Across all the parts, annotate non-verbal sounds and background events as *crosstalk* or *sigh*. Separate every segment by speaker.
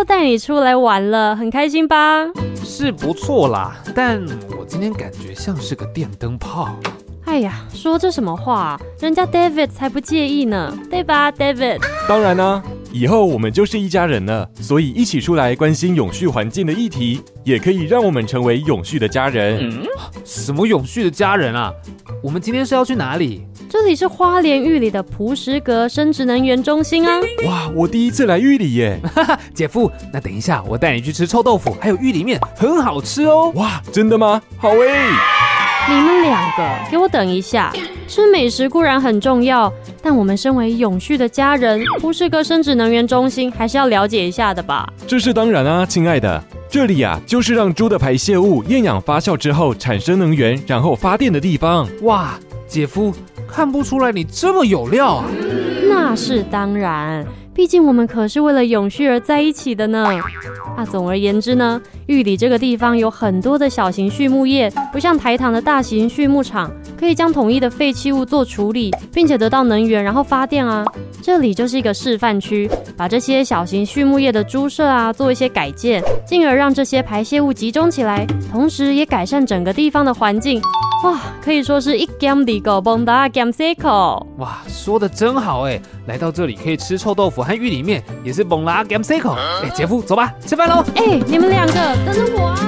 Speaker 1: 又带你出来玩了，很开心吧？
Speaker 2: 是不错啦，但我今天感觉像是个电灯泡。
Speaker 1: 哎呀，说这什么话？人家 David 才不介意呢，对吧，David？
Speaker 3: 当然啦、啊，以后我们就是一家人了，所以一起出来关心永续环境的议题，也可以让我们成为永续的家人。
Speaker 2: 嗯、什么永续的家人啊？我们今天是要去哪里？
Speaker 1: 这里是花莲玉里的璞石阁生殖能源中心啊！
Speaker 3: 哇，我第一次来玉里耶！
Speaker 2: 哈哈，姐夫，那等一下我带你去吃臭豆腐，还有玉里面，很好吃哦！
Speaker 3: 哇，真的吗？好诶！
Speaker 1: 你们两个给我等一下，吃美食固然很重要，但我们身为永续的家人，璞石阁生殖能源中心还是要了解一下的吧？
Speaker 3: 这是当然啊，亲爱的，这里啊就是让猪的排泄物厌氧发酵之后产生能源，然后发电的地方。
Speaker 2: 哇，姐夫，看不出来你这么有料啊！
Speaker 1: 那是当然。毕竟我们可是为了永续而在一起的呢。啊，总而言之呢，玉里这个地方有很多的小型畜牧业，不像台糖的大型畜牧场，可以将统一的废弃物做处理，并且得到能源，然后发电啊。这里就是一个示范区，把这些小型畜牧业的猪舍啊做一些改建，进而让这些排泄物集中起来，同时也改善整个地方的环境。哇，可以说是一兼二顾，蹦达兼三口。
Speaker 2: 哇，说的真好哎！来到这里可以吃臭豆腐和玉里面，也是蹦达兼三口。哎，姐夫，走吧，吃饭喽！
Speaker 1: 哎，你们两个等等我啊！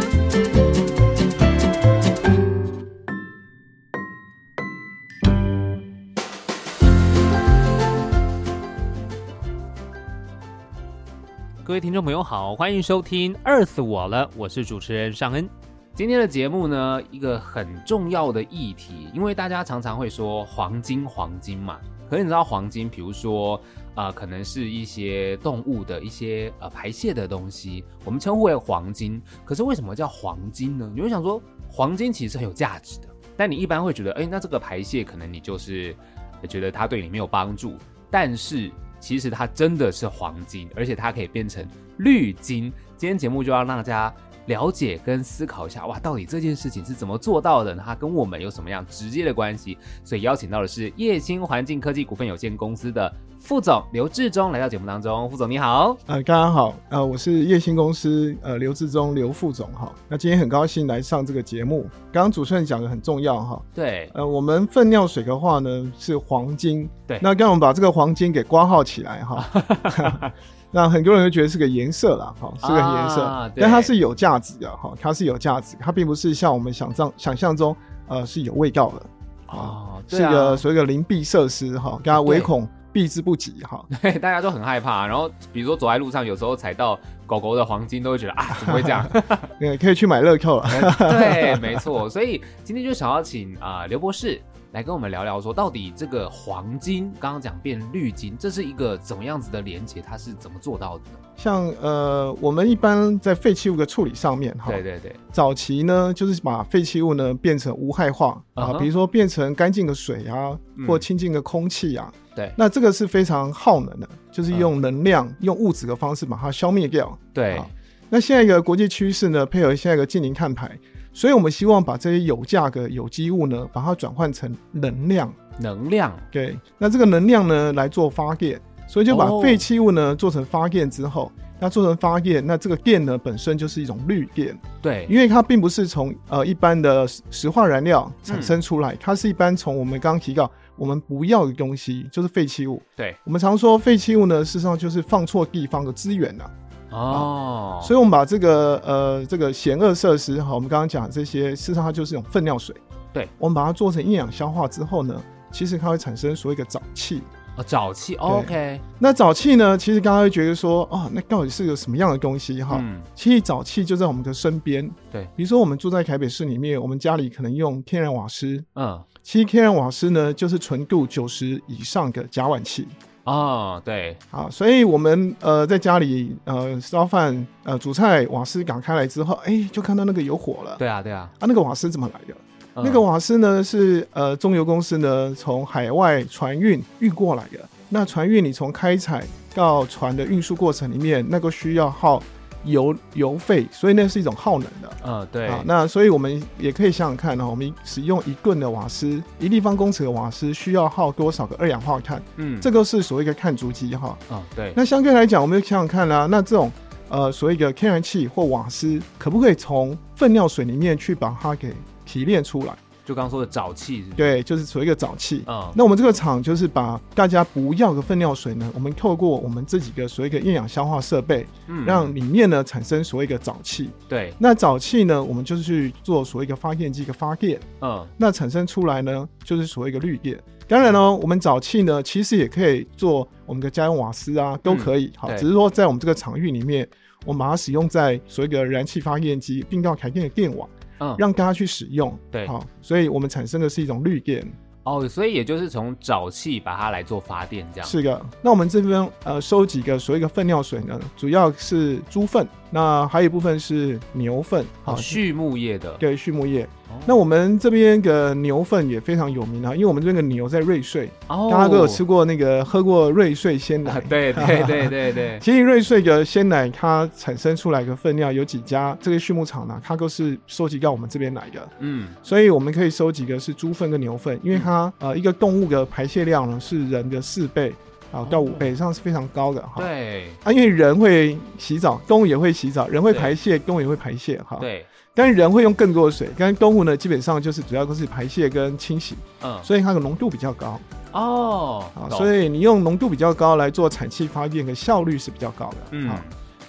Speaker 2: 各位听众朋友好，欢迎收听《饿死我了》，我是主持人尚恩。今天的节目呢，一个很重要的议题，因为大家常常会说黄金，黄金嘛。可是你知道黄金，比如说啊、可能是一些动物的一些呃排泄的东西，我们称呼为黄金。可是为什么叫黄金呢？你会想说，黄金其实很有价值的，但你一般会觉得，哎，那这个排泄可能你就是觉得它对你没有帮助。但是其实它真的是黄金，而且它可以变成绿金。今天节目就要让大家。了解跟思考一下，哇，到底这件事情是怎么做到的？它跟我们有什么样直接的关系？所以邀请到的是叶星环境科技股份有限公司的副总刘志忠来到节目当中。副总你好，
Speaker 4: 呃，大家好，呃，我是叶星公司呃刘志忠刘副总哈。那今天很高兴来上这个节目。刚刚主持人讲的很重要哈，
Speaker 2: 对，
Speaker 4: 呃，我们粪尿水的话呢是黄金，
Speaker 2: 对，
Speaker 4: 那刚刚我们把这个黄金给挂号起来哈。*laughs* *laughs* *laughs* 那很多人都觉得是个颜色啦，哈，是个颜色，啊、但它是有价值的，哈，它是有价值，它并不是像我们想象想象中，呃，是有味道的，哦，是一个所谓的灵璧设施，哈，大家唯恐避之不及，哈，*laughs*
Speaker 2: 对，大家都很害怕，然后比如说走在路上，有时候踩到狗狗的黄金，都会觉得啊，*laughs* 怎么会这样？*laughs*
Speaker 4: 对，可以去买乐扣了，
Speaker 2: 对，没错，所以今天就想要请啊刘博士。来跟我们聊聊，说到底这个黄金刚刚讲变绿金，这是一个怎么样子的连接？它是怎么做到的呢？
Speaker 4: 像呃，我们一般在废弃物的处理上面，哈，
Speaker 2: 对对对，
Speaker 4: 早期呢就是把废弃物呢变成无害化啊，uh -huh. 比如说变成干净的水啊，或清净的空气啊，
Speaker 2: 对、嗯，
Speaker 4: 那这个是非常耗能的，就是用能量、uh. 用物质的方式把它消灭掉。
Speaker 2: 对，
Speaker 4: 那现在一个国际趋势呢，配合现在一个净零碳排。所以，我们希望把这些有价格有机物呢，把它转换成能量。
Speaker 2: 能量，
Speaker 4: 对。那这个能量呢，来做发电。所以就把废弃物呢、oh. 做成发电之后，那做成发电，那这个电呢本身就是一种绿电。
Speaker 2: 对，
Speaker 4: 因为它并不是从呃一般的石化燃料产生出来，嗯、它是一般从我们刚刚提到我们不要的东西，就是废弃物。
Speaker 2: 对，
Speaker 4: 我们常说废弃物呢，事实上就是放错地方的资源了、啊。
Speaker 2: 哦，
Speaker 4: 所以我们把这个呃这个险恶设施哈，我们刚刚讲这些，事实上它就是一种粪尿水。
Speaker 2: 对，
Speaker 4: 我们把它做成营养消化之后呢，其实它会产生所谓的沼气。
Speaker 2: 哦，沼气，OK。
Speaker 4: 那沼气呢？其实刚刚会觉得说，哦，那到底是个什么样的东西哈？
Speaker 2: 嗯，
Speaker 4: 其实沼气就在我们的身边。
Speaker 2: 对，
Speaker 4: 比如说我们住在台北市里面，我们家里可能用天然瓦斯。
Speaker 2: 嗯，
Speaker 4: 其实天然瓦斯呢，就是纯度九十以上的甲烷气。
Speaker 2: 哦，对，
Speaker 4: 好，所以我们呃在家里呃烧饭呃煮菜，瓦斯打开来之后，哎，就看到那个有火了。
Speaker 2: 对啊，对啊。
Speaker 4: 啊，那个瓦斯怎么来的？那个瓦斯呢，是呃中油公司呢从海外船运运过来的。那船运你从开采到船的运输过程里面，那个需要耗油油费，所以那是一种耗能的。
Speaker 2: 嗯，对。啊，
Speaker 4: 那所以我们也可以想想看呢，我们使用一吨的瓦斯，一立方公尺的瓦斯需要耗多少个二氧化碳？
Speaker 2: 嗯，
Speaker 4: 这个是所谓的碳足迹哈。
Speaker 2: 嗯，对。
Speaker 4: 那相对来讲，我们就想想看啦，啊，那这种呃所谓的天然气或瓦斯，可不可以从粪尿水里面去把它给提炼出来？
Speaker 2: 就刚刚说的沼气，
Speaker 4: 对，就是所谓一个沼气。
Speaker 2: 嗯，
Speaker 4: 那我们这个厂就是把大家不要的粪尿水呢，我们透过我们这几个所谓的厌氧消化设备，
Speaker 2: 嗯，
Speaker 4: 让里面呢产生所谓的沼气。
Speaker 2: 对，
Speaker 4: 那沼气呢，我们就是去做所谓的发电机的发电。
Speaker 2: 嗯，
Speaker 4: 那产生出来呢，就是所谓的绿电。当然呢，我们沼气呢，其实也可以做我们的家用瓦斯啊，都可以。好，只是说在我们这个场域里面，我们把它使用在所谓的燃气发电机，并到台电的电网。
Speaker 2: 嗯，
Speaker 4: 让大家去使用，
Speaker 2: 对，
Speaker 4: 好，所以我们产生的是一种绿电。
Speaker 2: 哦，所以也就是从沼气把它来做发电，这样。
Speaker 4: 是的，那我们这边呃收集个所谓的粪尿水呢，主要是猪粪，那还有一部分是牛粪，
Speaker 2: 好，畜牧业的，
Speaker 4: 对，畜牧业。那我们这边的牛粪也非常有名啊，因为我们这边个牛在瑞穗，大家都有吃过那个喝过瑞穗鲜奶，
Speaker 2: 对对对对对。*laughs*
Speaker 4: 其实瑞穗的鲜奶它产生出来的粪量有几家这个畜牧场呢，它都是收集到我们这边来的，
Speaker 2: 嗯，
Speaker 4: 所以我们可以收集的是猪粪跟牛粪，因为它呃一个动物的排泄量呢是人的四倍啊到五倍，这样是非常高的哈。
Speaker 2: 对，
Speaker 4: 啊，因为人会洗澡，动物也会洗澡，人会排泄，动物也会排泄哈。
Speaker 2: 对。
Speaker 4: 但是人会用更多的水，但是动物呢，基本上就是主要都是排泄跟清洗，
Speaker 2: 嗯，
Speaker 4: 所以它的浓度比较高
Speaker 2: 哦，
Speaker 4: 啊，所以你用浓度比较高来做产气发电的效率是比较高的，
Speaker 2: 嗯，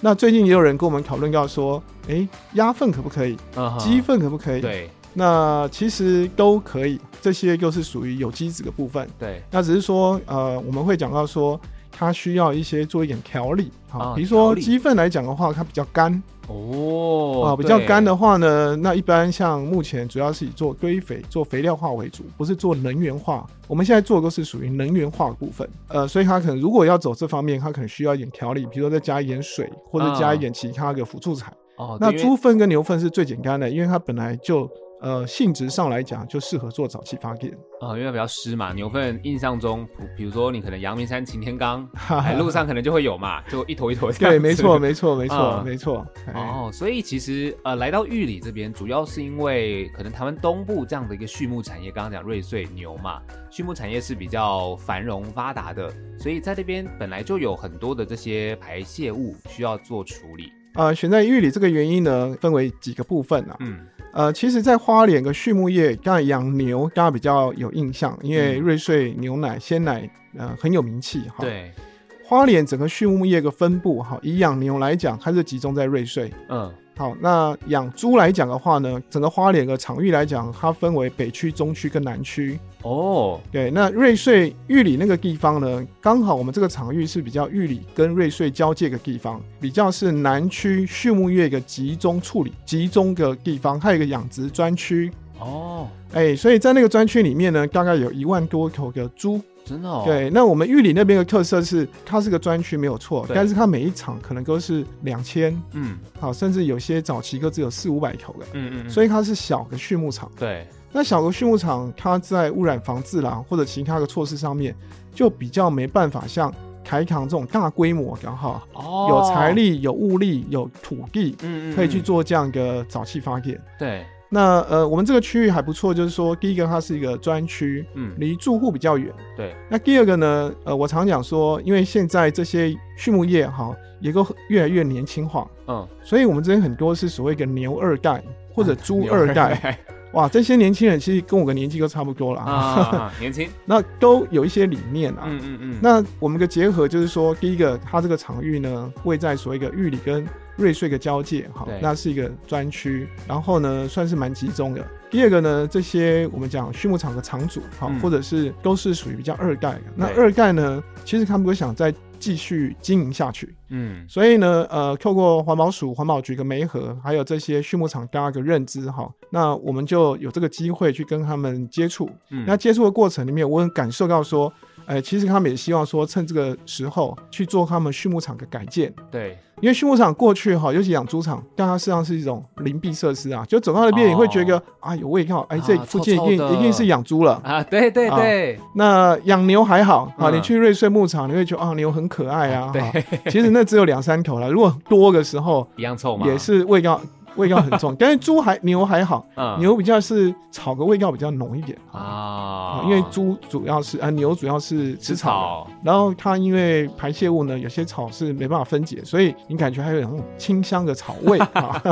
Speaker 4: 那最近也有人跟我们讨论到说，哎，鸭粪可不可以？
Speaker 2: 嗯，
Speaker 4: 鸡粪可不可以？
Speaker 2: 对，
Speaker 4: 那其实都可以，这些就是属于有机质的部分，
Speaker 2: 对，
Speaker 4: 那只是说，呃，我们会讲到说，它需要一些做一点调理，
Speaker 2: 啊，
Speaker 4: 比如说鸡粪来讲的话，它比较干。
Speaker 2: 哦，
Speaker 4: 啊，比较干的话呢，那一般像目前主要是以做堆肥、做肥料化为主，不是做能源化。我们现在做的都是属于能源化的部分，呃，所以它可能如果要走这方面，它可能需要一点调理，比如说再加一点水，或者加一点其他的辅助材。
Speaker 2: 哦，
Speaker 4: 那猪粪跟牛粪是最简单的，因为它本来就。呃，性质上来讲，就适合做早期发电
Speaker 2: 啊、呃，因为比较湿嘛。牛粪印象中，比如说你可能阳明山擎天岗，*laughs* 路上可能就会有嘛，就一坨一坨。
Speaker 4: 对，没错，没错，没 *laughs* 错，嗯、没错。
Speaker 2: 哦，所以其实呃，来到玉里这边，主要是因为可能台湾东部这样的一个畜牧产业，刚刚讲瑞穗牛嘛，畜牧产业是比较繁荣发达的，所以在那边本来就有很多的这些排泄物需要做处理。
Speaker 4: 啊、呃，选在玉里这个原因呢，分为几个部分啊。
Speaker 2: 嗯。
Speaker 4: 呃，其实，在花莲跟畜牧业，刚才养牛，大家比较有印象，因为瑞穗牛奶、鲜奶，呃，很有名气哈。
Speaker 2: 对，
Speaker 4: 花莲整个畜牧业的分布，哈，以养牛来讲，它是集中在瑞穗。
Speaker 2: 嗯。
Speaker 4: 好，那养猪来讲的话呢，整个花莲的场域来讲，它分为北区、中区跟南区。
Speaker 2: 哦，
Speaker 4: 对，那瑞穗玉里那个地方呢，刚好我们这个场域是比较玉里跟瑞穗交界的地方，比较是南区畜牧业的集中处理、集中的地方，还有一个养殖专区。
Speaker 2: 哦，
Speaker 4: 哎、欸，所以在那个专区里面呢，大概有一万多头的猪。
Speaker 2: 真的哦，
Speaker 4: 对，那我们玉里那边的特色是，它是个专区没有错，但是它每一场可能都是两千，
Speaker 2: 嗯，
Speaker 4: 好，甚至有些早期都只有四五百头的，
Speaker 2: 嗯，嗯嗯，
Speaker 4: 所以它是小的畜牧场。
Speaker 2: 对，
Speaker 4: 那小的畜牧场，它在污染防治啦或者其他的措施上面，就比较没办法像台糖这种大规模的哈，
Speaker 2: 哦，
Speaker 4: 有财力、有物力、有土地，
Speaker 2: 嗯，嗯嗯，
Speaker 4: 可以去做这样一个沼气发电。
Speaker 2: 对。
Speaker 4: 那呃，我们这个区域还不错，就是说，第一个它是一个专区，嗯，离住户比较远。
Speaker 2: 对。
Speaker 4: 那第二个呢，呃，我常讲说，因为现在这些畜牧业哈，也都越来越年轻化，嗯，所以我们这边很多是所谓的牛二代或者猪二代。哇，这些年轻人其实跟我的年纪都差不多了
Speaker 2: 啊，*laughs* 年轻，
Speaker 4: 那都有一些理念啊。
Speaker 2: 嗯嗯嗯。
Speaker 4: 那我们的结合就是说，第一个，它这个场域呢，位在所谓的玉里跟瑞穗的交界，好，那是一个专区，然后呢，算是蛮集中的。第二个呢，这些我们讲畜牧场的场主，好，或者是都是属于比较二代的。那二代呢，其实他们会想再继续经营下去，嗯，所以呢，呃，透过环保署、环保局的媒合，还有这些畜牧场大家的认知，哈，那我们就有这个机会去跟他们接触。嗯，那接触的过程里面，我很感受到说。哎、欸，其实他们也希望说，趁这个时候去做他们畜牧场的改建。
Speaker 2: 对，
Speaker 4: 因为畜牧场过去哈，尤其养猪场，但它实际上是一种邻避设施啊，就走到那边你会觉得、哦、啊有味道，哎、欸，这附近一定一定是养猪了
Speaker 2: 啊。对对对，
Speaker 4: 啊、那养牛还好啊，你去瑞穗牧场，你会觉得啊牛很可爱啊。对，其实那只有两三头了，如果多的时候
Speaker 2: 一样臭吗？
Speaker 4: 也是味道。味道很重，*laughs* 但是猪还牛还好，嗯、牛比较是草的味道比较浓一点啊，啊，因为猪主要是啊牛主要是吃草，草，然后它因为排泄物呢，有些草是没办法分解，所以你感觉还有那种清香的草味 *laughs* 啊，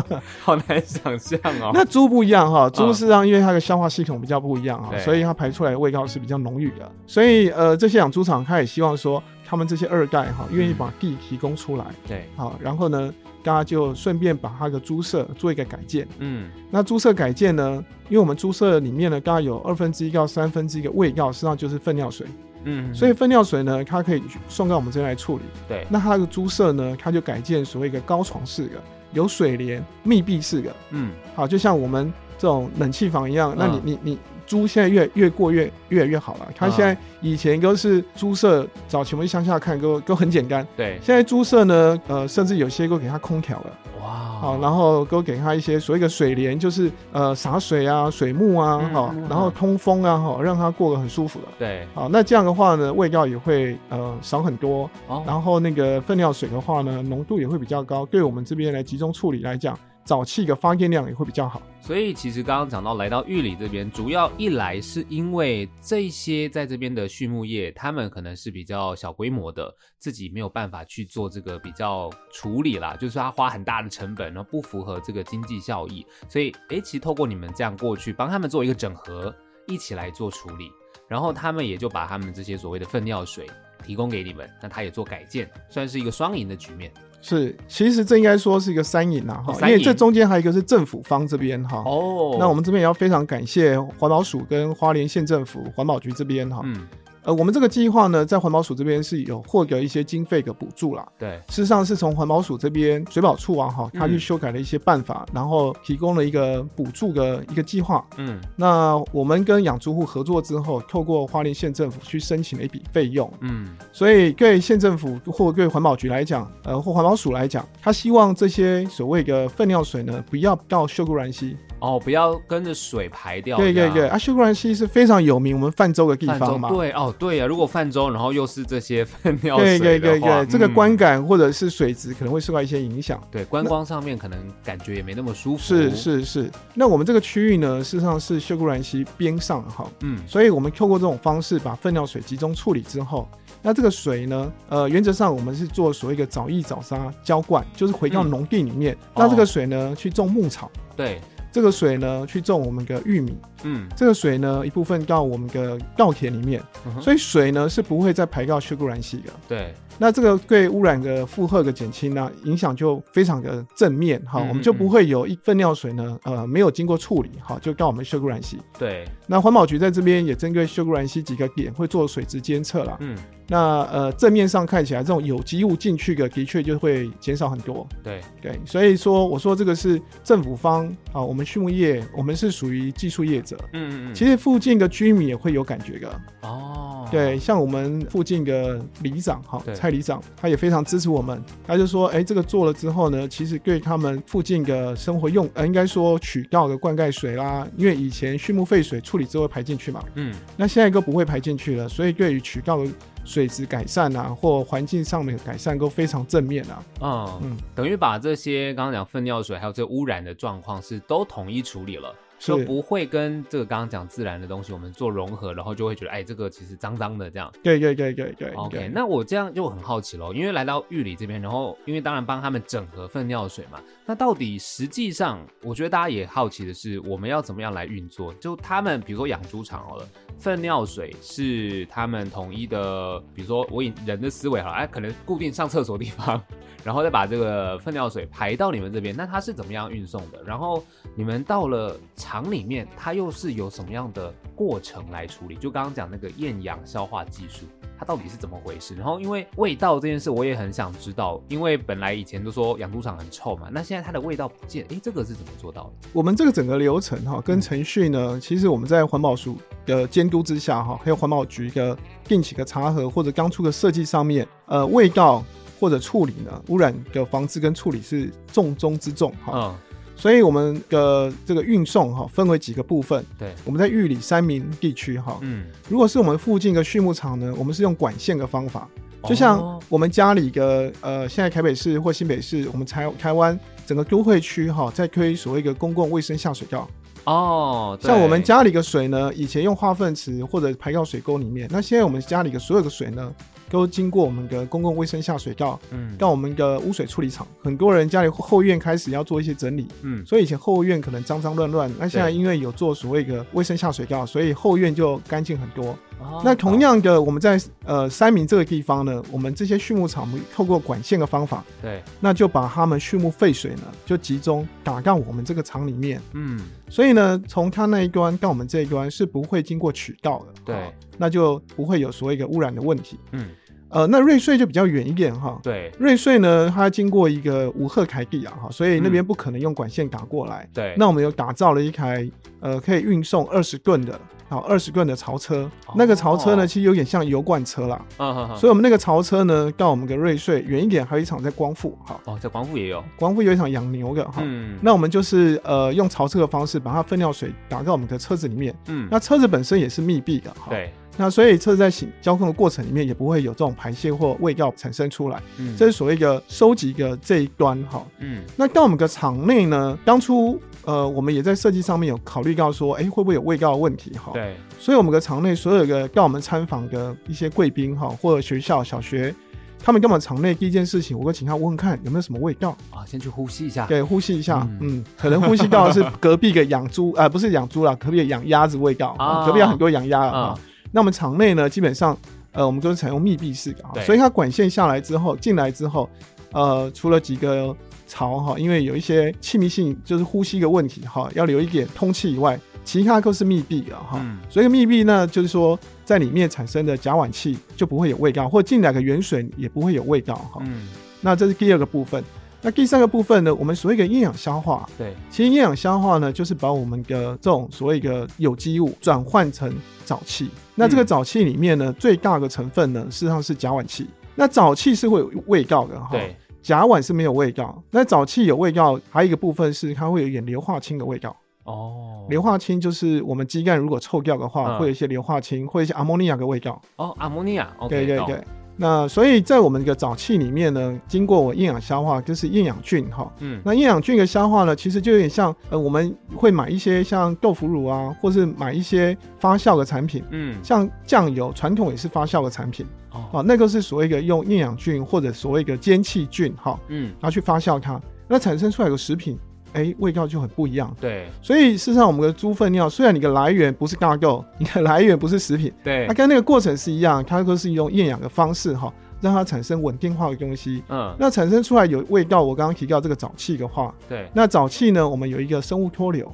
Speaker 2: 好难想象哦。*laughs*
Speaker 4: 那猪不一样哈，猪是让因为它的消化系统比较不一样啊，所以它排出来的味道是比较浓郁的，所以呃这些养猪场它也希望说他们这些二代哈愿意把地提供出来，
Speaker 2: 对，
Speaker 4: 好，然后呢。大家就顺便把它的猪舍做一个改建。嗯，那猪舍改建呢？因为我们猪舍里面呢，大概有二分之一到三分之一的卫道，实际上就是粪尿水。嗯，所以粪尿水呢，它可以送到我们这边来处理。
Speaker 2: 对，
Speaker 4: 那它的猪舍呢，它就改建所谓一个高床式的，有水帘、密闭式的。嗯，好，就像我们这种冷气房一样。那你你你。猪现在越越过越越来越好了。它现在以前都是猪舍，早期我们乡下看都都很简单。
Speaker 2: 对，
Speaker 4: 现在猪舍呢，呃，甚至有些都给它空调了。哇，好，然后都给它一些所谓的水帘，就是呃洒水啊、水幕啊，好，然后通风啊，好，让它过得很舒服了。
Speaker 2: 对，
Speaker 4: 好，那这样的话呢，味道也会呃少很多。哦，然后那个粪尿水的话呢，浓度也会比较高，对我们这边来集中处理来讲。沼气的发电量也会比较好，
Speaker 2: 所以其实刚刚讲到来到玉里这边，主要一来是因为这些在这边的畜牧业，他们可能是比较小规模的，自己没有办法去做这个比较处理啦，就是说他花很大的成本，然后不符合这个经济效益，所以哎，其实透过你们这样过去帮他们做一个整合，一起来做处理，然后他们也就把他们这些所谓的粪尿水提供给你们，那他也做改建，算是一个双赢的局面。
Speaker 4: 是，其实这应该说是一个三赢呐，哈，因为这中间还有一个是政府方这边哈。哦，那我们这边也要非常感谢环保署跟花莲县政府环保局这边哈。嗯。呃，我们这个计划呢，在环保署这边是有获得一些经费的补助啦。
Speaker 2: 对，
Speaker 4: 事实上是从环保署这边水保处啊，哈，他去修改了一些办法，嗯、然后提供了一个补助的一个计划。嗯，那我们跟养猪户合作之后，透过花莲县政府去申请了一笔费用。嗯，所以对县政府或对环保局来讲，呃，或环保署来讲，他希望这些所谓的粪尿水呢，不要到秀姑峦溪。
Speaker 2: 哦，不要跟着水排掉。
Speaker 4: 对对对，啊，秀姑兰溪是非常有名，我们泛舟的地方嘛。
Speaker 2: 对哦，对啊，如果泛舟，然后又是这些 *laughs* 粪尿水
Speaker 4: 对对对对，嗯、这个观感或者是水质可能会受到一些影响。
Speaker 2: 对，观光上面可能感觉也没那么舒服。
Speaker 4: 是是是，那我们这个区域呢，事实上是秀姑兰溪边上哈，嗯，所以我们透过这种方式把粪尿水集中处理之后，那这个水呢，呃，原则上我们是做所谓的藻液早沙浇灌，就是回到农地里面，那、嗯、这个水呢、哦、去种牧草。
Speaker 2: 对。
Speaker 4: 这个水呢，去种我们的玉米。嗯，这个水呢，一部分到我们的稻田里面，嗯、所以水呢是不会再排到秀姑峦溪的。
Speaker 2: 对，
Speaker 4: 那这个对污染的负荷的减轻呢，影响就非常的正面。哈，嗯嗯嗯，我们就不会有一份尿水呢，呃，没有经过处理，哈，就到我们秀姑峦溪。
Speaker 2: 对，
Speaker 4: 那环保局在这边也针对秀姑峦溪几个点会做水质监测了。嗯。那呃正面上看起来，这种有机物进去的的确就会减少很多。
Speaker 2: 对
Speaker 4: 对，所以说我说这个是政府方啊，我们畜牧业我们是属于技术业者。嗯嗯嗯。其实附近的居民也会有感觉的。哦。对，像我们附近的里长哈，蔡里长他也非常支持我们，他就说，哎，这个做了之后呢，其实对他们附近的生活用，呃，应该说渠道的灌溉水啦，因为以前畜牧废水处理之后排进去嘛。嗯。那现在都不会排进去了，所以对于渠道的。水质改善啊，或环境上面的改善都非常正面啊。嗯
Speaker 2: 嗯，等于把这些刚刚讲粪尿水还有这污染的状况是都统一处理了，就不会跟这个刚刚讲自然的东西我们做融合，然后就会觉得哎，这个其实脏脏的这样。
Speaker 4: 对对对对对。
Speaker 2: OK，那我这样就很好奇喽，因为来到玉里这边，然后因为当然帮他们整合粪尿水嘛，那到底实际上，我觉得大家也好奇的是，我们要怎么样来运作？就他们比如说养猪场好了，粪尿水是他们统一的，比如说我以人的思维好了，哎，可能固定上厕所的地方。然后再把这个粪尿水排到你们这边，那它是怎么样运送的？然后你们到了厂里面，它又是有什么样的过程来处理？就刚刚讲那个厌氧消化技术，它到底是怎么回事？然后因为味道这件事，我也很想知道，因为本来以前都说养猪场很臭嘛，那现在它的味道不见，诶，这个是怎么做到的？
Speaker 4: 我们这个整个流程哈，跟程序呢，嗯、其实我们在环保署的监督之下哈，还有环保局的定期的查核或者刚出的设计上面，呃，味道。或者处理呢，污染的防治跟处理是重中之重哈。嗯，所以我们的这个运送哈，分为几个部分。
Speaker 2: 对，
Speaker 4: 我们在玉里三明地区哈，嗯，如果是我们附近的畜牧场呢，我们是用管线的方法，就像我们家里的呃，现在台北市或新北市，我们台台湾整个都会区哈，在推所谓的公共卫生下水道。
Speaker 2: 哦，
Speaker 4: 像我们家里的水呢，以前用化粪池或者排到水沟里面，那现在我们家里的所有的水呢，都经过我们的公共卫生下水道，嗯，到我们的污水处理厂。很多人家里后院开始要做一些整理，嗯，所以以前后院可能脏脏乱乱，那现在因为有做所谓的卫生下水道，所以后院就干净很多。哦，那同样的，我们在呃三明这个地方呢，我们这些畜牧场，我们透过管线的方法，
Speaker 2: 对，
Speaker 4: 那就把他们畜牧废水呢，就集中打到我们这个厂里面，嗯，所以呢，从他那一端到我们这一端是不会经过渠道的，
Speaker 2: 对，
Speaker 4: 那就不会有所谓的污染的问题，嗯。呃，那瑞穗就比较远一点哈。
Speaker 2: 对，
Speaker 4: 瑞穗呢，它经过一个五赫凯地啊，哈，所以那边不可能用管线打过来。
Speaker 2: 对，
Speaker 4: 那我们有打造了一台呃可以运送二十吨的，好二十吨的槽车。那个槽车呢，其实有点像油罐车啦。嗯，所以我们那个槽车呢，到我们的瑞穗远一点，还有一场在光复。哈，
Speaker 2: 哦，在光复也有，
Speaker 4: 光复有一场养牛的哈。嗯。那我们就是呃用槽车的方式，把它粪尿水打到我们的车子里面。嗯。那车子本身也是密闭的哈。
Speaker 2: 对。
Speaker 4: 那所以车子在行交通的过程里面也不会有这种排泄或味道产生出来，嗯，这是所谓的收集的这一端哈，嗯，那到我们的场内呢，当初呃我们也在设计上面有考虑到说，哎、欸、会不会有味道的问题哈？
Speaker 2: 对，
Speaker 4: 所以我们的场内所有的到我们参访的一些贵宾哈，或者学校小学，他们到我们厂内第一件事情，我会请他闻闻看有没有什么味道。
Speaker 2: 啊，先去呼吸一下，
Speaker 4: 对，呼吸一下，嗯，嗯可能呼吸到的是隔壁的养猪，呃，不是养猪啦，隔壁的养鸭子味道，*laughs* 啊、隔壁有很多养鸭啊。那我们厂内呢，基本上，呃，我们都是采用密闭式的，哈所以它管线下来之后，进来之后，呃，除了几个槽哈，因为有一些气密性，就是呼吸的问题哈，要留一点通气以外，其他都是密闭的哈。嗯、所以密闭呢，就是说在里面产生的甲烷气就不会有味道，或进来的原水也不会有味道哈。嗯、那这是第二个部分。那第三个部分呢，我们所谓的厌氧消化，
Speaker 2: 对，
Speaker 4: 其实厌氧消化呢，就是把我们的这种所谓的有机物转换成沼气。那这个沼气里面呢，嗯、最大的成分呢，实际上是甲烷气。那沼气是会有味道的哈，
Speaker 2: 对，
Speaker 4: 甲烷是没有味道。那沼气有味道，还有一个部分是它会有一点硫化氢的味道。哦，硫化氢就是我们基干如果臭掉的话，嗯、会有一些硫化氢，会有一些阿摩尼亚的味道。
Speaker 2: 哦，阿摩尼亚，
Speaker 4: 对对对。那所以在我们的早期里面呢，经过我厌氧消化，就是厌氧菌哈。嗯。那厌氧菌的消化呢，其实就有点像呃，我们会买一些像豆腐乳啊，或是买一些发酵的产品。嗯。像酱油，传统也是发酵的产品。哦。啊，那个是所谓的用厌氧菌或者所谓的间气菌哈。嗯。然后去发酵它，那产生出来的食品。哎、欸，味道就很不一样。
Speaker 2: 对，
Speaker 4: 所以事实上，我们的猪粪尿虽然你的来源不是大豆，*laughs* 你的来源不是食品，
Speaker 2: 对，
Speaker 4: 它跟那个过程是一样，它都是用厌氧的方式哈，让它产生稳定化的东西。嗯，那产生出来有味道，我刚刚提到这个沼气的话，
Speaker 2: 对，
Speaker 4: 那沼气呢，我们有一个生物脱硫。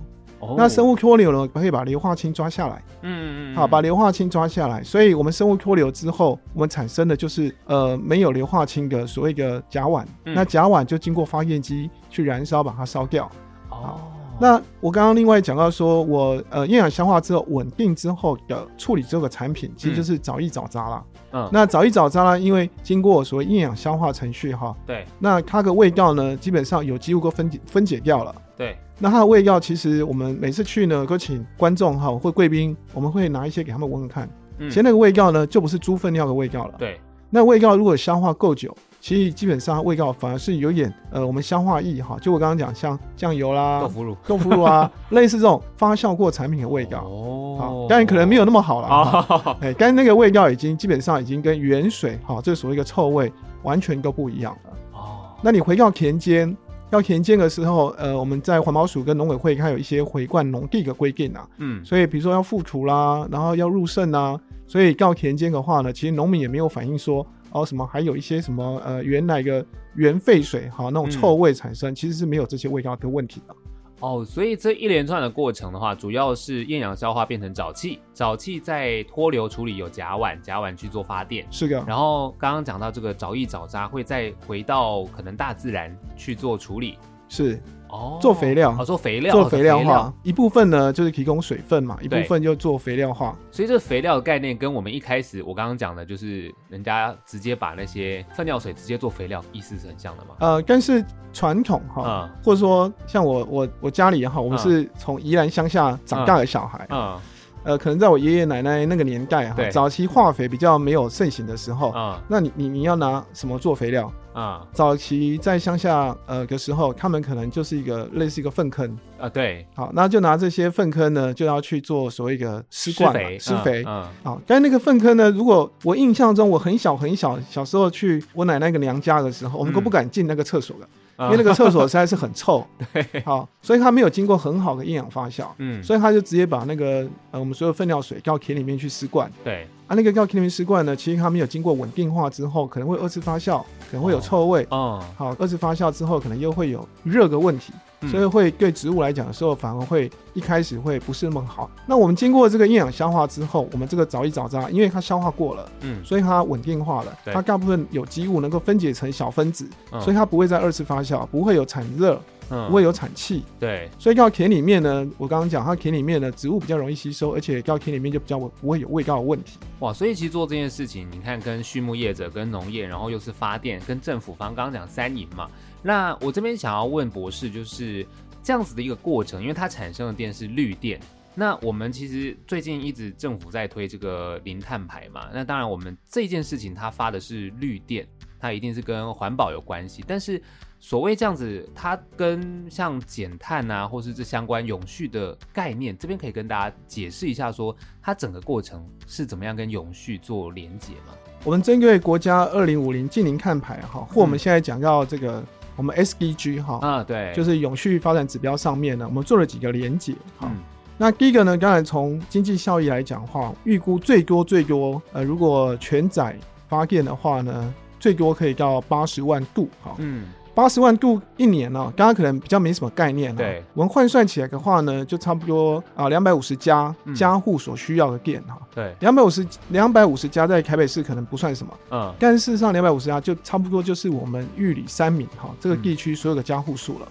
Speaker 4: 那生物脱硫呢，可以把硫化氢抓下来。嗯嗯好，把硫化氢抓下来，所以我们生物脱硫之后，我们产生的就是呃没有硫化氢的所谓的甲烷。嗯、那甲烷就经过发电机去燃烧，把它烧掉。哦。那我刚刚另外讲到说，我呃厌氧消化之后稳定之后的处理这个产品，其实就是早一早渣啦。嗯。那早一早渣呢，因为经过所谓厌氧消化程序哈。
Speaker 2: 对。
Speaker 4: 那它的味道呢，基本上有机物都分解分解掉了。
Speaker 2: 对。
Speaker 4: 那它的味道，其实我们每次去呢，都请观众哈或贵宾，我们会拿一些给他们闻闻看。嗯。其实那个味道呢，就不是猪粪尿的味道了。
Speaker 2: 对。
Speaker 4: 那味道如果消化够久，其实基本上味道反而是有点呃，我们消化液哈，就我刚刚讲像酱油啦、
Speaker 2: 豆腐乳、
Speaker 4: 豆腐乳啊，*laughs* 类似这种发酵过产品的味道哦。当然可能没有那么好了啊。*laughs* 哎，刚才那个味道已经基本上已经跟原水哈，这所谓的臭味完全都不一样了哦。那你回到田间。要田间的时候，呃，我们在环保署跟农委会它有一些回灌农地的规定啊，嗯，所以比如说要覆土啦，然后要入渗啊，所以到田间的话呢，其实农民也没有反映说哦什么还有一些什么呃原来的原废水哈那种臭味产生，嗯、其实是没有这些味道的问题的。
Speaker 2: 哦，所以这一连串的过程的话，主要是厌氧消化变成沼气，沼气在脱硫处理有甲烷，甲烷去做发电，
Speaker 4: 是的。
Speaker 2: 然后刚刚讲到这个沼液沼渣会再回到可能大自然去做处理，
Speaker 4: 是。哦，做肥料，
Speaker 2: 哦，做肥料，
Speaker 4: 做肥料化，一部分呢就是提供水分嘛，一部分就做肥料化。
Speaker 2: 所以这肥料的概念跟我们一开始我刚刚讲的，就是人家直接把那些粪尿水直接做肥料，意思是很像的嘛？
Speaker 4: 呃，但是传统哈，或者说像我我我家里也好，我们是从宜兰乡下长大的小孩，嗯，呃，可能在我爷爷奶奶那个年代哈，早期化肥比较没有盛行的时候，嗯，那你你你要拿什么做肥料？啊，早期在乡下呃的时候，他们可能就是一个类似一个粪坑。
Speaker 2: 啊，对，
Speaker 4: 好，那就拿这些粪坑呢，就要去做所谓一个施灌施肥，施肥，嗯，好，但那个粪坑呢，如果我印象中我很小很小小时候去我奶奶个娘家的时候，我们都不敢进那个厕所的。因为那个厕所实在是很臭，*laughs* 对，好，所以它没有经过很好的厌氧发酵，嗯，所以他就直接把那个呃我们所有粪尿水到田里面去施灌，
Speaker 2: 对，
Speaker 4: 啊，那个到田里面施灌呢，其实它没有经过稳定化之后，可能会二次发酵，可能会有臭味，哦，好，二次发酵之后可能又会有热的问题。所以会对植物来讲的时候，反而会一开始会不是那么好。那我们经过这个厌氧消化之后，我们这个沼液沼渣，因为它消化过了，嗯，所以它稳定化了，它大部分有机物能够分解成小分子，所以它不会再二次发酵，不会有产热，不会有产气。
Speaker 2: 对，
Speaker 4: 所以到田里面呢，我刚刚讲，它田里面呢，植物比较容易吸收，而且到田里面就比较不会有味道的问题。
Speaker 2: 哇，所以其实做这件事情，你看跟畜牧业者、跟农业，然后又是发电，跟政府方刚刚讲三赢嘛。那我这边想要问博士，就是这样子的一个过程，因为它产生的电是绿电。那我们其实最近一直政府在推这个零碳排嘛，那当然我们这件事情它发的是绿电，它一定是跟环保有关系。但是所谓这样子，它跟像减碳啊，或是这相关永续的概念，这边可以跟大家解释一下，说它整个过程是怎么样跟永续做连结吗？
Speaker 4: 我们针对国家二零五零近零看牌哈，或我们现在讲到这个。我们 SDG 哈啊，对，就是永续发展指标上面呢，我们做了几个连结哈。嗯、那第一个呢，刚才从经济效益来讲的话，预估最多最多，呃，如果全载发电的话呢，最多可以到八十万度哈。嗯。八十万度一年呢、喔，刚刚可能比较没什么概念、啊。对，我们换算起来的话呢，就差不多啊，两百五十家家户所需要的电哈。对，两百五十两百五十家在台北市可能不算什么，嗯，但是事实上两百五十家就差不多就是我们玉里三民哈这个地区所有的家户数了。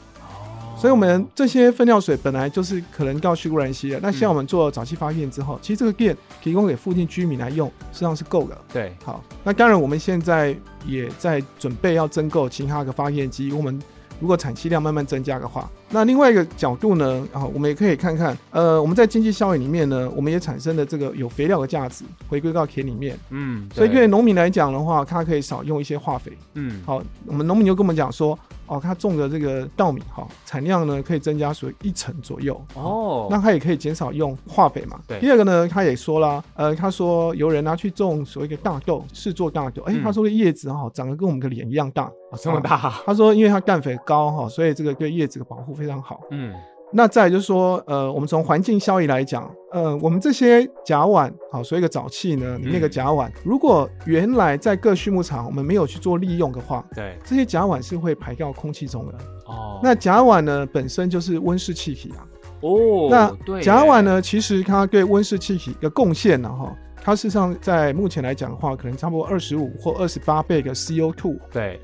Speaker 4: 所以，我们这些粪尿水本来就是可能到去污染溪的。那像我们做早期发电之后，嗯、其实这个电提供给附近居民来用，实际上是够的。对，好，那当然我们现在也在准备要增购其他的发电机。我们如果产气量慢慢增加的话，那另外一个角度呢，啊，我们也可以看看，呃，我们在经济效益里面呢，我们也产生了这个有肥料的价值，回归到田里面。嗯，所以对农民来讲的话，他可以少用一些化肥。嗯，好，我们农民就跟我们讲说。哦，他种的这个稻米哈，产量呢可以增加所谓一成左右哦，那他也可以减少用化肥嘛。对。第二个呢，他也说了，呃，他说有人拿去种所谓的大豆，试做大豆，哎、欸，他说的叶子哈长得跟我们的脸一样大，哦，这么大。他说，因为他氮肥高哈，所以这个对叶子的保护非常好。嗯。那再来就是说，呃，我们从环境效益来讲，呃，我们这些甲烷，好，所以个沼气呢，里面的甲烷，如果原来在各畜牧场我们没有去做利用的话，对，这些甲烷是会排到空气中的。哦，那甲烷呢，本身就是温室气体啊。哦，那甲烷呢，其实它对温室气体的贡献呢，哈，它事实上在目前来讲的话，可能差不多二十五或二十八倍的 CO2。对，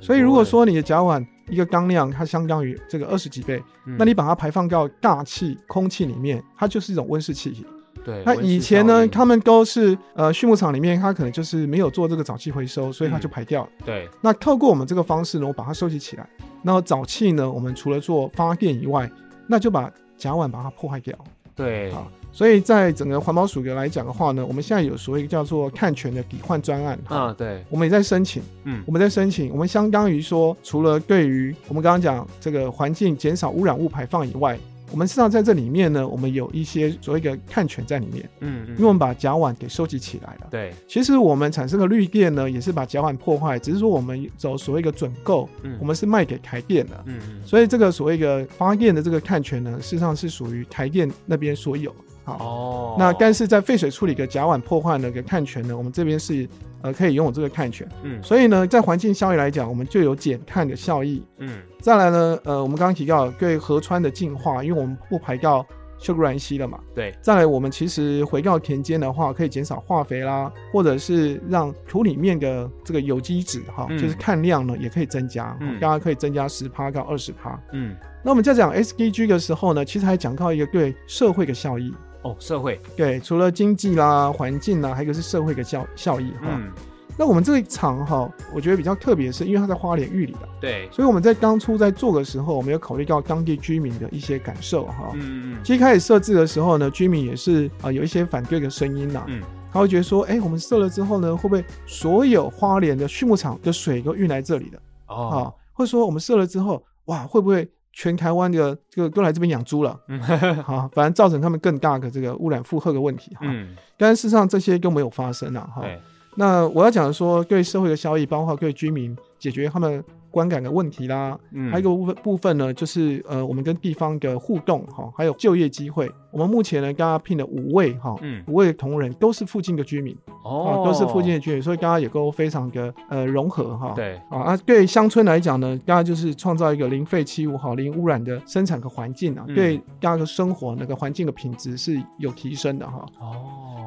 Speaker 4: 所以如果说你的甲烷，一个缸量，它相当于这个二十几倍，嗯、那你把它排放到大气、空气里面，它就是一种温室气体。对，那以前呢，他们都是呃畜牧场里面，它可能就是没有做这个沼气回收，所以它就排掉了。嗯、对，那透过我们这个方式呢，我把它收集起来，然后沼气呢，我们除了做发电以外，那就把甲烷把它破坏掉。
Speaker 2: 对，
Speaker 4: 好，所以在整个环保署的来讲的话呢，我们现在有所谓叫做碳权的抵换专案，
Speaker 2: 啊，对，
Speaker 4: 我们也在申请，
Speaker 2: 嗯，
Speaker 4: 我们在申请，我们相当于说，除了对于我们刚刚讲这个环境减少污染物排放以外。我们实际上在这里面呢，我们有一些所谓的碳权在里面，
Speaker 2: 嗯，嗯，
Speaker 4: 因为我们把甲烷给收集起来了。
Speaker 2: 对，
Speaker 4: 其实我们产生的绿电呢，也是把甲烷破坏，只是说我们走所谓的准购，
Speaker 2: 嗯，
Speaker 4: 我们是卖给台电的，
Speaker 2: 嗯嗯，
Speaker 4: 所以这个所谓的发电的这个碳权呢，事实上是属于台电那边所有。好，
Speaker 2: 哦，
Speaker 4: 那但是在废水处理的甲烷破坏那个碳权呢，我们这边是。呃，可以拥有这个碳权，
Speaker 2: 嗯，
Speaker 4: 所以呢，在环境效益来讲，我们就有减碳的效益，
Speaker 2: 嗯，
Speaker 4: 再来呢，呃，我们刚刚提到对河川的净化，因为我们不排到秀姑峦溪了嘛，
Speaker 2: 对，
Speaker 4: 再来我们其实回到田间的话，可以减少化肥啦，或者是让土里面的这个有机质哈，就是碳量呢也可以增加，嗯，大家可以增加十趴到二十趴，
Speaker 2: 嗯，
Speaker 4: 那我们在讲 SDG 的时候呢，其实还讲到一个对社会的效益，
Speaker 2: 哦，社会，
Speaker 4: 对，除了经济啦、环境啦，还有一个是社会的效效益哈。
Speaker 2: 嗯
Speaker 4: 那我们这一场哈，我觉得比较特别的是，因为它在花莲玉里的，
Speaker 2: 对，
Speaker 4: 所以我们在当初在做的时候，我们有考虑到当地居民的一些感受哈。
Speaker 2: 嗯嗯。
Speaker 4: 其实开始设置的时候呢，居民也是啊有一些反对的声音呐。
Speaker 2: 嗯。
Speaker 4: 他会觉得说，哎，我们设了之后呢，会不会所有花莲的畜牧场的水都运来这里的？
Speaker 2: 哦。
Speaker 4: 啊，或者说我们设了之后，哇，会不会全台湾的这个都来这边养猪了？嗯。*laughs* 好，反正造成他们更大的这个污染负荷的问题哈。嗯。但是事实上这些都没有发生啊。哈。对。那我要讲的说，对社会的效益，包括对居民解决他们观感的问题啦，嗯，还有一个部分部分呢，就是呃，我们跟地方的互动哈，还有就业机会。我们目前呢，刚刚聘了五位哈，嗯，五位同仁都是附近的居民哦，都是附近的居民，所以刚刚也都非常的呃融合哈。对啊，啊，对乡村来讲呢，刚刚就是创造一个零废弃物、哈零污染的生产和环境啊，对大家的生活那个环境的品质是有提升的哈。哦。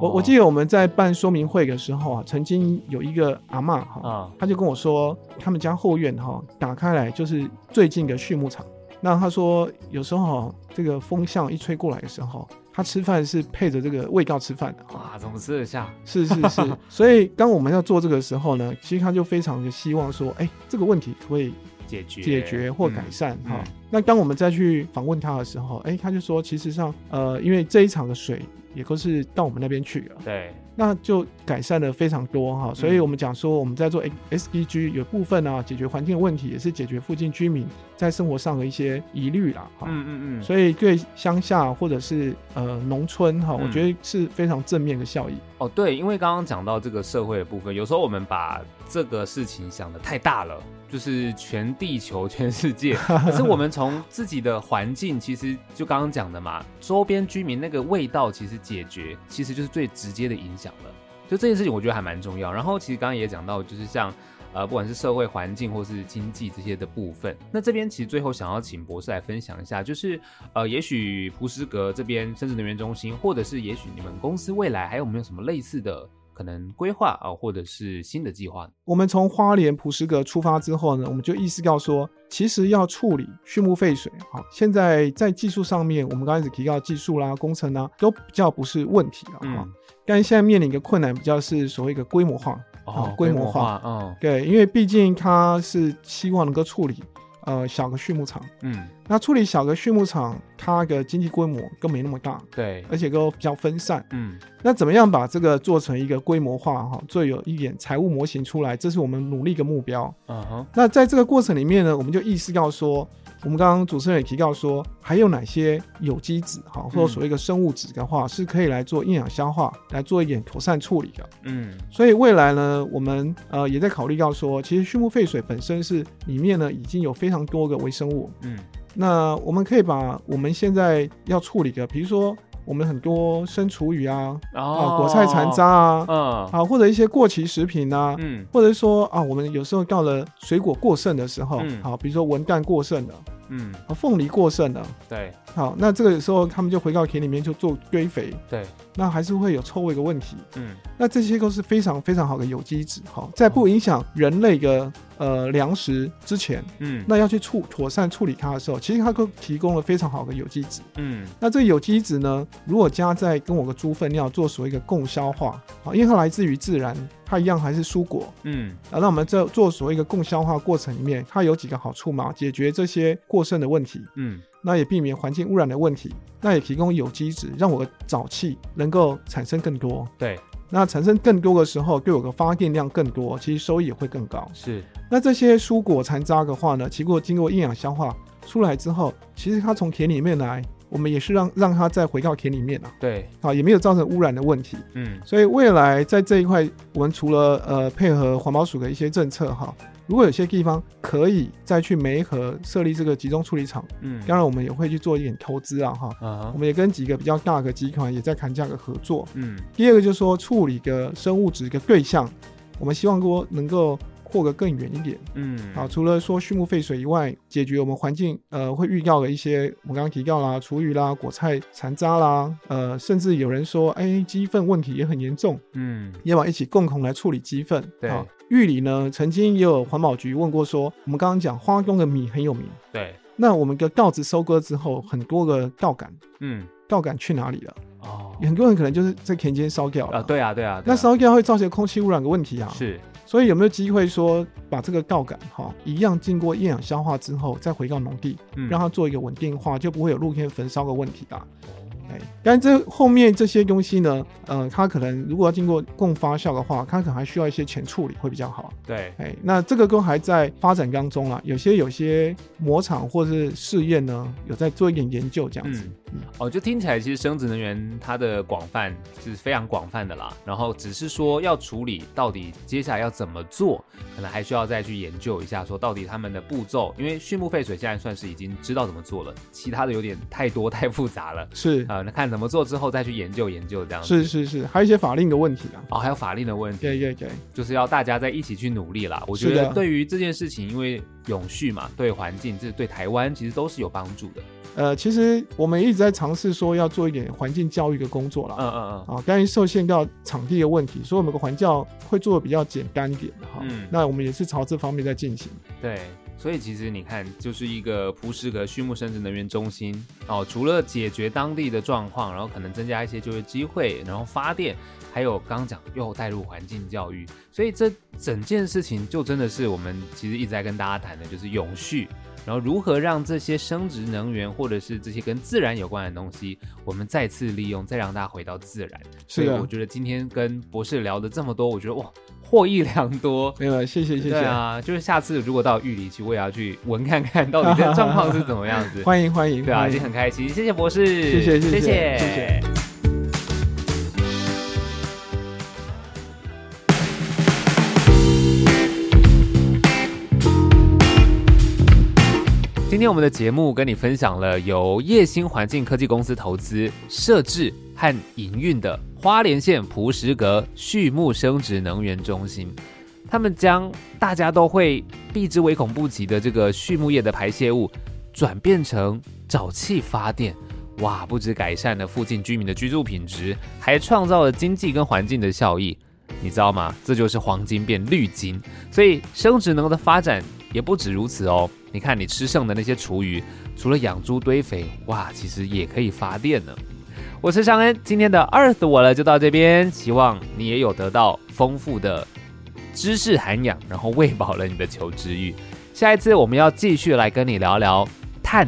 Speaker 4: 我我记得我们在办说明会的时候啊，曾经有一个阿妈哈，他就跟我说，他们家后院哈打开来就是最近的畜牧场。那他说有时候这个风向一吹过来的时候，他吃饭是配着这个味道吃饭的。
Speaker 2: 哇，怎么吃得下？
Speaker 4: 是是是。*laughs* 所以当我们要做这个时候呢，其实他就非常的希望说，哎，这个问题可以
Speaker 2: 解决
Speaker 4: 解决或改善哈。那当我们再去访问他的时候，哎，他就说，其实上呃，因为这一场的水。也都是到我们那边去了，
Speaker 2: 对，
Speaker 4: 那就改善了非常多哈。所以我们讲说，我们在做 SDG 有部分啊，解决环境的问题，也是解决附近居民在生活上的一些疑虑啦。哈，嗯嗯嗯。所以对乡下或者是呃农村哈，我觉得是非常正面的效益。
Speaker 2: 哦，对，因为刚刚讲到这个社会的部分，有时候我们把这个事情想的太大了，就是全地球、全世界。*laughs* 可是我们从自己的环境，其实就刚刚讲的嘛，周边居民那个味道，其实解决，其实就是最直接的影响了。就这件事情，我觉得还蛮重要。然后，其实刚刚也讲到，就是像。呃，不管是社会环境或是经济这些的部分，那这边其实最后想要请博士来分享一下，就是呃，也许福斯格这边生质能源中心，或者是也许你们公司未来还有没有什么类似的可能规划啊，或者是新的计划？
Speaker 4: 我们从花莲普石阁出发之后呢，我们就意识到说，其实要处理畜牧废水，好，现在在技术上面，我们刚开始提到技术啦、工程啦，都比较不是问题了哈。嗯、但是现在面临一个困难，比较是所谓一个规模化。
Speaker 2: 哦，规模化，嗯，
Speaker 4: 对，因为毕竟它是希望能够处理呃小的畜牧场，嗯，那处理小的畜牧场，它的经济规模更没那么大，
Speaker 2: 对，
Speaker 4: 而且都比较分散，
Speaker 2: 嗯，
Speaker 4: 那怎么样把这个做成一个规模化哈，最有一点财务模型出来，这是我们努力的目标，
Speaker 2: 嗯哼，
Speaker 4: 那在这个过程里面呢，我们就意识到说。我们刚刚主持人也提到说，还有哪些有机质哈，或者所谓一个生物质的话，是可以来做营养消化，来做一点妥善处理的。
Speaker 2: 嗯，
Speaker 4: 所以未来呢，我们呃也在考虑到说，其实畜牧废水本身是里面呢已经有非常多个微生物。
Speaker 2: 嗯，
Speaker 4: 那我们可以把我们现在要处理的，比如说。我们很多生厨余啊，啊、哦，果菜残渣啊，
Speaker 2: 嗯，
Speaker 4: 啊，或者一些过期食品啊，
Speaker 2: 嗯，
Speaker 4: 或者是说啊，我们有时候到了水果过剩的时候，
Speaker 2: 嗯，
Speaker 4: 好，比如说文旦过剩了，
Speaker 2: 嗯，
Speaker 4: 啊，凤梨过剩了，
Speaker 2: 对，
Speaker 4: 好，那这个时候他们就回到田里面就做堆肥，
Speaker 2: 对，
Speaker 4: 那还是会有臭味的问题，
Speaker 2: 嗯，
Speaker 4: 那这些都是非常非常好的有机质，好，在不影响人类的。呃，粮食之前，
Speaker 2: 嗯，
Speaker 4: 那要去处妥善处理它的时候，其实它都提供了非常好的有机质，
Speaker 2: 嗯，
Speaker 4: 那这个有机质呢，如果加在跟我的猪粪尿做所谓的共消化，啊，因为它来自于自然，它一样还是蔬果，
Speaker 2: 嗯，
Speaker 4: 啊，那我们在做所谓的共消化过程里面，它有几个好处嘛？解决这些过剩的问题，
Speaker 2: 嗯，
Speaker 4: 那也避免环境污染的问题，那也提供有机质，让我的沼气能够产生更多。
Speaker 2: 对，
Speaker 4: 那产生更多的时候，对我的发电量更多，其实收益也会更高。
Speaker 2: 是，
Speaker 4: 那这些蔬果残渣的话呢，经过经过厌氧消化出来之后，其实它从田里面来。我们也是让让它再回到田里面啊，
Speaker 2: 对，
Speaker 4: 啊，也没有造成污染的问题，
Speaker 2: 嗯，
Speaker 4: 所以未来在这一块，我们除了呃配合环保署的一些政策哈，如果有些地方可以再去媒合设立这个集中处理厂，嗯，当然我们也会去做一点投资啊哈，啊，我们也跟几个比较大的集团也在谈价格合作，嗯，第二个就是说处理的生物质的对象，我们希望说能够。扩得更远一点，嗯，啊，除了说畜牧废水以外，解决我们环境呃会遇到的一些，我刚刚提到啦，厨余啦、果菜残渣啦，呃，甚至有人说，哎，鸡粪问题也很严重，嗯，要不要一起共同来处理鸡粪？
Speaker 2: 对，
Speaker 4: 玉里呢，曾经也有环保局问过说，我们刚刚讲花东的米很有名，
Speaker 2: 对，
Speaker 4: 那我们的稻子收割之后，很多个稻杆，
Speaker 2: 嗯，
Speaker 4: 稻杆去哪里了？哦，很多人可能就是在田间烧掉了，
Speaker 2: 啊，对啊，对啊，
Speaker 4: 那烧掉会造成空气污染的问题啊，
Speaker 2: 是。
Speaker 4: 所以有没有机会说把这个稻杆哈一样经过厌氧消化之后再回到农地，嗯、让它做一个稳定化，就不会有露天焚烧的问题啦。哎，但这后面这些东西呢，呃，它可能如果要经过共发酵的话，它可能还需要一些前处理会比较好。
Speaker 2: 对，
Speaker 4: 哎，那这个都还在发展当中啦，有些有些模厂或是试验呢，有在做一点研究这样子。
Speaker 2: 嗯、哦，就听起来其实生质能源它的广泛是非常广泛的啦。然后只是说要处理到底接下来要怎么做，可能还需要再去研究一下，说到底他们的步骤，因为畜牧废水现在算是已经知道怎么做了，其他的有点太多太复杂了。
Speaker 4: 是啊。
Speaker 2: 那看怎么做之后再去研究研究这样子。
Speaker 4: 是是是，还有一些法令的问题啊。
Speaker 2: 哦，还有法令的问题。
Speaker 4: 对对对，
Speaker 2: 就是要大家在一起去努力啦。我觉得对于这件事情，因为永续嘛，对环境，这对台湾其实都是有帮助的。
Speaker 4: 呃，其实我们一直在尝试说要做一点环境教育的工作啦。
Speaker 2: 嗯嗯嗯。
Speaker 4: 啊，关于受限到场地的问题，所以我们的环教会做的比较简单一点哈。嗯。那我们也是朝这方面在进行。
Speaker 2: 对。所以其实你看，就是一个璞石河畜牧生殖能源中心哦，除了解决当地的状况，然后可能增加一些就业机会，然后发电，还有刚刚讲又带入环境教育，所以这整件事情就真的是我们其实一直在跟大家谈的，就是永续。然后如何让这些生殖能源或者是这些跟自然有关的东西，我们再次利用，再让它回到自然。所以我觉得今天跟博士聊的这么多，我觉得哇，获益良多。
Speaker 4: 没有，谢谢谢谢。
Speaker 2: 对啊，就是下次如果到玉里去，我也要去闻看看到底这状况是怎么样子。
Speaker 4: 欢迎欢迎。
Speaker 2: 对啊，已经很开心，谢谢博士，
Speaker 4: 谢谢谢谢谢谢。谢谢
Speaker 2: 今天我们的节目跟你分享了由叶星环境科技公司投资设置和营运的花莲县蒲石阁畜牧生殖能源中心，他们将大家都会避之唯恐不及的这个畜牧业的排泄物转变成沼气发电，哇！不止改善了附近居民的居住品质，还创造了经济跟环境的效益，你知道吗？这就是黄金变绿金，所以生殖能的发展也不止如此哦。你看，你吃剩的那些厨余，除了养猪堆肥，哇，其实也可以发电呢。我是尚恩，今天的 Earth 我了就到这边，希望你也有得到丰富的知识涵养，然后喂饱了你的求知欲。下一次我们要继续来跟你聊聊碳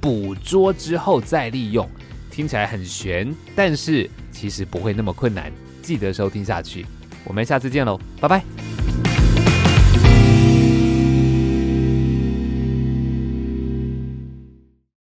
Speaker 2: 捕捉之后再利用，听起来很悬，但是其实不会那么困难。记得收听下去，我们下次见喽，拜拜。